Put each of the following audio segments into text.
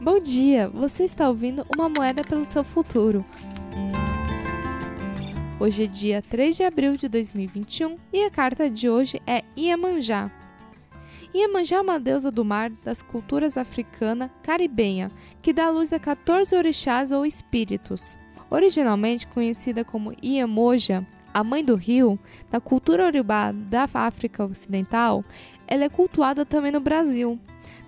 Bom dia, você está ouvindo Uma Moeda pelo Seu Futuro. Hoje é dia 3 de abril de 2021 e a carta de hoje é Iemanjá. Iemanjá é uma deusa do mar das culturas africana caribenha, que dá luz a 14 orixás ou espíritos. Originalmente conhecida como Iemoja, a mãe do rio, na cultura urubá da África Ocidental, ela é cultuada também no Brasil.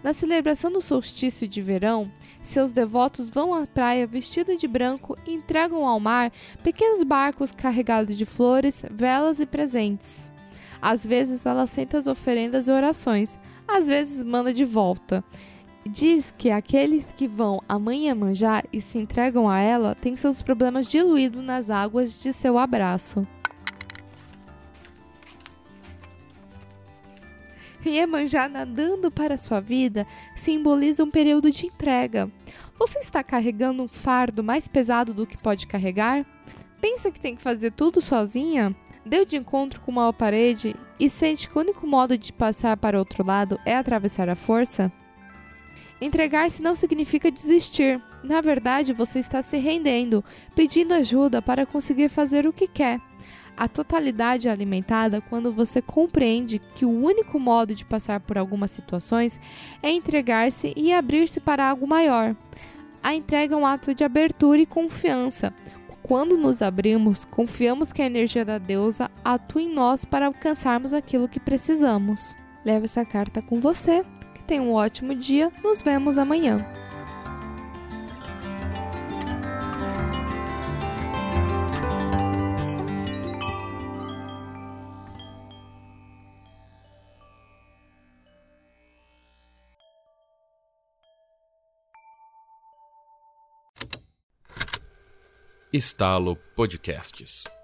Na celebração do solstício de verão, seus devotos vão à praia vestidos de branco e entregam ao mar pequenos barcos carregados de flores, velas e presentes. Às vezes ela aceita as oferendas e orações, às vezes manda de volta. Diz que aqueles que vão a Mãe Iemanjá e se entregam a ela têm seus problemas diluídos nas águas de seu abraço. Iemanjá nadando para sua vida simboliza um período de entrega. Você está carregando um fardo mais pesado do que pode carregar? Pensa que tem que fazer tudo sozinha? Deu de encontro com uma parede e sente que o único modo de passar para outro lado é atravessar a força? Entregar-se não significa desistir. Na verdade, você está se rendendo, pedindo ajuda para conseguir fazer o que quer. A totalidade é alimentada quando você compreende que o único modo de passar por algumas situações é entregar-se e abrir-se para algo maior. A entrega é um ato de abertura e confiança. Quando nos abrimos, confiamos que a energia da deusa atua em nós para alcançarmos aquilo que precisamos. Leve essa carta com você. Que tenha um ótimo dia. Nos vemos amanhã. Estalo Podcasts.